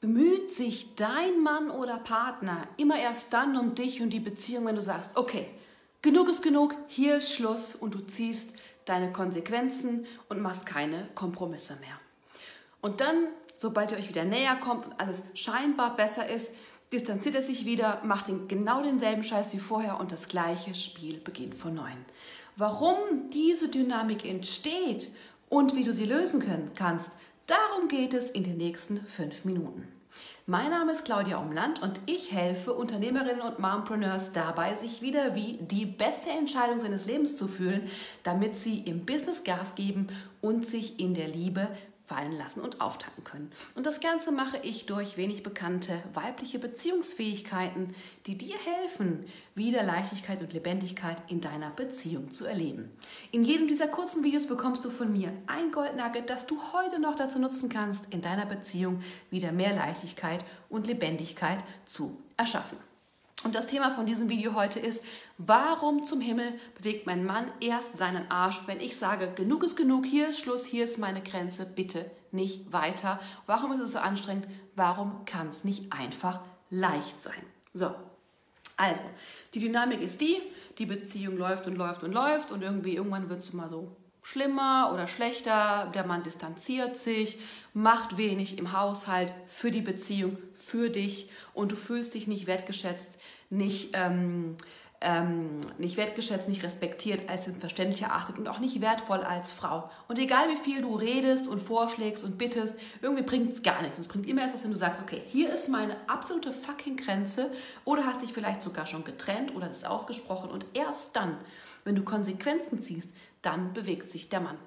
Bemüht sich dein Mann oder Partner immer erst dann um dich und die Beziehung, wenn du sagst, okay, genug ist genug, hier ist Schluss und du ziehst deine Konsequenzen und machst keine Kompromisse mehr. Und dann, sobald ihr euch wieder näher kommt und alles scheinbar besser ist, distanziert er sich wieder, macht den, genau denselben Scheiß wie vorher und das gleiche Spiel beginnt von neuem. Warum diese Dynamik entsteht und wie du sie lösen können, kannst, darum geht es in den nächsten fünf Minuten. Mein Name ist Claudia Umland und ich helfe Unternehmerinnen und Mompreneurs dabei, sich wieder wie die beste Entscheidung seines Lebens zu fühlen, damit sie im Business Gas geben und sich in der Liebe fallen lassen und auftanken können. Und das Ganze mache ich durch wenig bekannte weibliche Beziehungsfähigkeiten, die dir helfen, wieder Leichtigkeit und Lebendigkeit in deiner Beziehung zu erleben. In jedem dieser kurzen Videos bekommst du von mir ein Goldnugget, das du heute noch dazu nutzen kannst, in deiner Beziehung wieder mehr Leichtigkeit und Lebendigkeit zu erschaffen. Und das Thema von diesem Video heute ist, warum zum Himmel bewegt mein Mann erst seinen Arsch, wenn ich sage, genug ist genug, hier ist Schluss, hier ist meine Grenze, bitte nicht weiter. Warum ist es so anstrengend? Warum kann es nicht einfach leicht sein? So, also, die Dynamik ist die, die Beziehung läuft und läuft und läuft und irgendwie irgendwann wird es immer so schlimmer oder schlechter, der Mann distanziert sich, macht wenig im Haushalt für die Beziehung, für dich und du fühlst dich nicht wertgeschätzt, nicht, ähm, ähm, nicht wertgeschätzt, nicht respektiert, als selbstverständlich erachtet und auch nicht wertvoll als Frau. Und egal wie viel du redest und vorschlägst und bittest, irgendwie bringt es gar nichts. Es bringt immer erst was, wenn du sagst, okay, hier ist meine absolute fucking Grenze oder hast dich vielleicht sogar schon getrennt oder das ausgesprochen und erst dann, wenn du Konsequenzen ziehst, dann bewegt sich der Mann.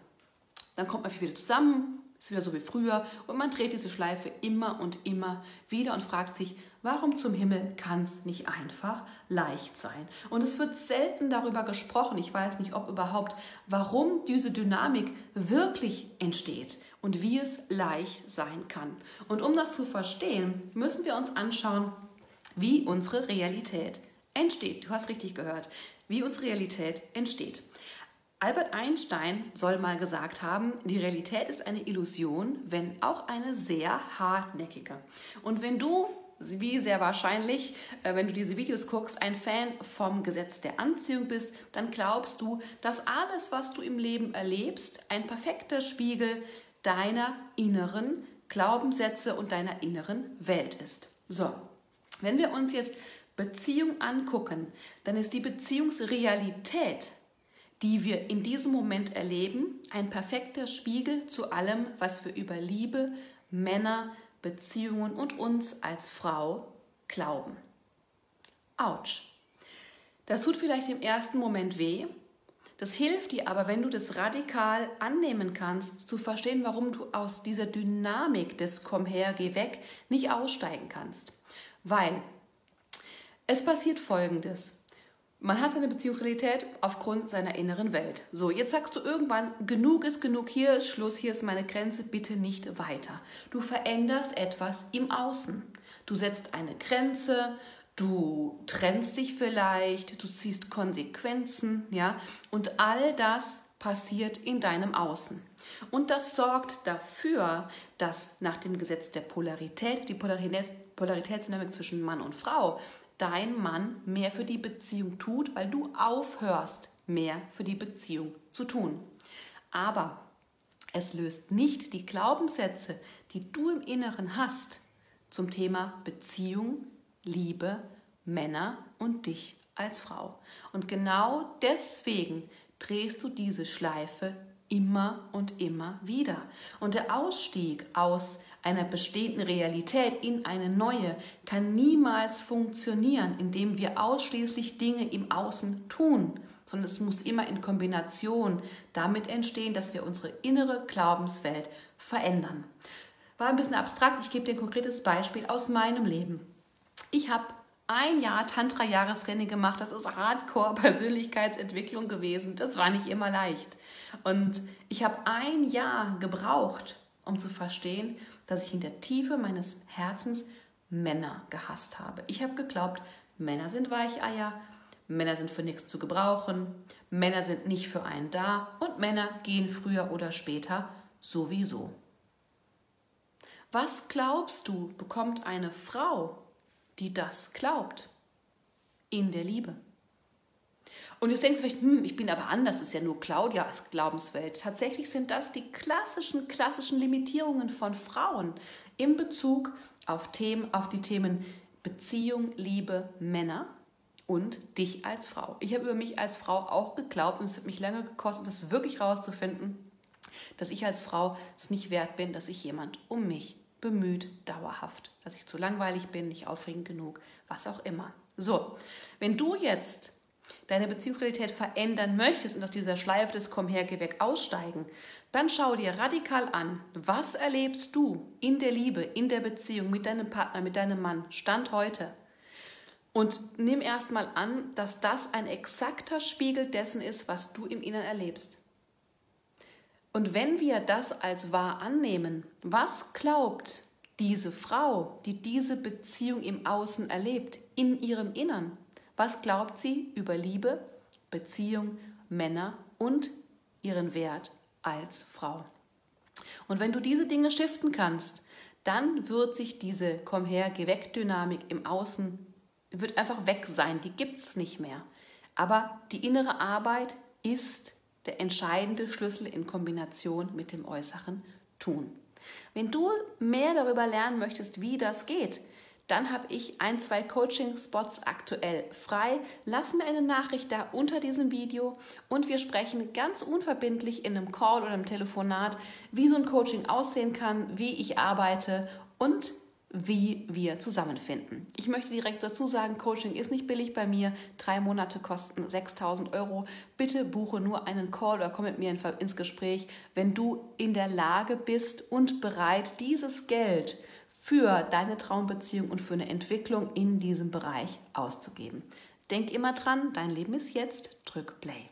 Dann kommt man wieder zusammen, ist wieder so wie früher und man dreht diese Schleife immer und immer wieder und fragt sich, warum zum Himmel kann es nicht einfach leicht sein? Und es wird selten darüber gesprochen, ich weiß nicht, ob überhaupt, warum diese Dynamik wirklich entsteht und wie es leicht sein kann. Und um das zu verstehen, müssen wir uns anschauen, wie unsere Realität entsteht. Du hast richtig gehört, wie unsere Realität entsteht. Albert Einstein soll mal gesagt haben, die Realität ist eine Illusion, wenn auch eine sehr hartnäckige. Und wenn du, wie sehr wahrscheinlich, äh, wenn du diese Videos guckst, ein Fan vom Gesetz der Anziehung bist, dann glaubst du, dass alles, was du im Leben erlebst, ein perfekter Spiegel deiner inneren Glaubenssätze und deiner inneren Welt ist. So, wenn wir uns jetzt Beziehung angucken, dann ist die Beziehungsrealität die wir in diesem Moment erleben, ein perfekter Spiegel zu allem, was wir über Liebe, Männer, Beziehungen und uns als Frau glauben. Autsch. Das tut vielleicht im ersten Moment weh. Das hilft dir aber, wenn du das radikal annehmen kannst, zu verstehen, warum du aus dieser Dynamik des Komm her, geh weg nicht aussteigen kannst. Weil es passiert Folgendes. Man hat seine Beziehungsrealität aufgrund seiner inneren Welt. So, jetzt sagst du irgendwann, genug ist genug, hier ist Schluss, hier ist meine Grenze, bitte nicht weiter. Du veränderst etwas im Außen. Du setzt eine Grenze, du trennst dich vielleicht, du ziehst Konsequenzen, ja, und all das passiert in deinem Außen. Und das sorgt dafür, dass nach dem Gesetz der Polarität, die Polaritätsdynamik zwischen Mann und Frau, dein Mann mehr für die Beziehung tut, weil du aufhörst, mehr für die Beziehung zu tun. Aber es löst nicht die Glaubenssätze, die du im Inneren hast, zum Thema Beziehung, Liebe, Männer und dich als Frau. Und genau deswegen drehst du diese Schleife immer und immer wieder. Und der Ausstieg aus einer bestehenden Realität in eine neue kann niemals funktionieren, indem wir ausschließlich Dinge im Außen tun, sondern es muss immer in Kombination damit entstehen, dass wir unsere innere Glaubenswelt verändern. War ein bisschen abstrakt, ich gebe dir ein konkretes Beispiel aus meinem Leben. Ich habe ein Jahr Tantra-Jahrestraining gemacht. Das ist Hardcore-Persönlichkeitsentwicklung gewesen. Das war nicht immer leicht. Und ich habe ein Jahr gebraucht, um zu verstehen, dass ich in der Tiefe meines Herzens Männer gehasst habe. Ich habe geglaubt, Männer sind Weicheier, Männer sind für nichts zu gebrauchen, Männer sind nicht für einen da und Männer gehen früher oder später sowieso. Was glaubst du, bekommt eine Frau, die das glaubt? In der Liebe. Und du denkst vielleicht, hm, ich bin aber anders, ist ja nur Claudias Glaubenswelt. Tatsächlich sind das die klassischen, klassischen Limitierungen von Frauen in Bezug auf, Themen, auf die Themen Beziehung, Liebe, Männer und dich als Frau. Ich habe über mich als Frau auch geglaubt und es hat mich lange gekostet, das wirklich rauszufinden, dass ich als Frau es nicht wert bin, dass sich jemand um mich bemüht, dauerhaft, dass ich zu langweilig bin, nicht aufregend genug, was auch immer. So, wenn du jetzt deine Beziehungsrealität verändern möchtest und aus dieser Schleife des Komm her, geh weg aussteigen, dann schau dir radikal an, was erlebst du in der Liebe, in der Beziehung mit deinem Partner, mit deinem Mann, Stand heute. Und nimm erstmal an, dass das ein exakter Spiegel dessen ist, was du im Inneren erlebst. Und wenn wir das als wahr annehmen, was glaubt diese Frau, die diese Beziehung im Außen erlebt, in ihrem Innern? Was glaubt sie über Liebe, Beziehung, Männer und ihren Wert als Frau? Und wenn du diese Dinge shiften kannst, dann wird sich diese Komm her, geh weg Dynamik im Außen wird einfach weg sein, die gibt es nicht mehr. Aber die innere Arbeit ist der entscheidende Schlüssel in Kombination mit dem äußeren Tun. Wenn du mehr darüber lernen möchtest, wie das geht, dann habe ich ein, zwei Coaching-Spots aktuell frei. Lass mir eine Nachricht da unter diesem Video und wir sprechen ganz unverbindlich in einem Call oder einem Telefonat, wie so ein Coaching aussehen kann, wie ich arbeite und wie wir zusammenfinden. Ich möchte direkt dazu sagen, Coaching ist nicht billig bei mir. Drei Monate kosten 6000 Euro. Bitte buche nur einen Call oder komm mit mir ins Gespräch, wenn du in der Lage bist und bereit, dieses Geld für deine Traumbeziehung und für eine Entwicklung in diesem Bereich auszugeben. Denk immer dran, dein Leben ist jetzt, drück Play.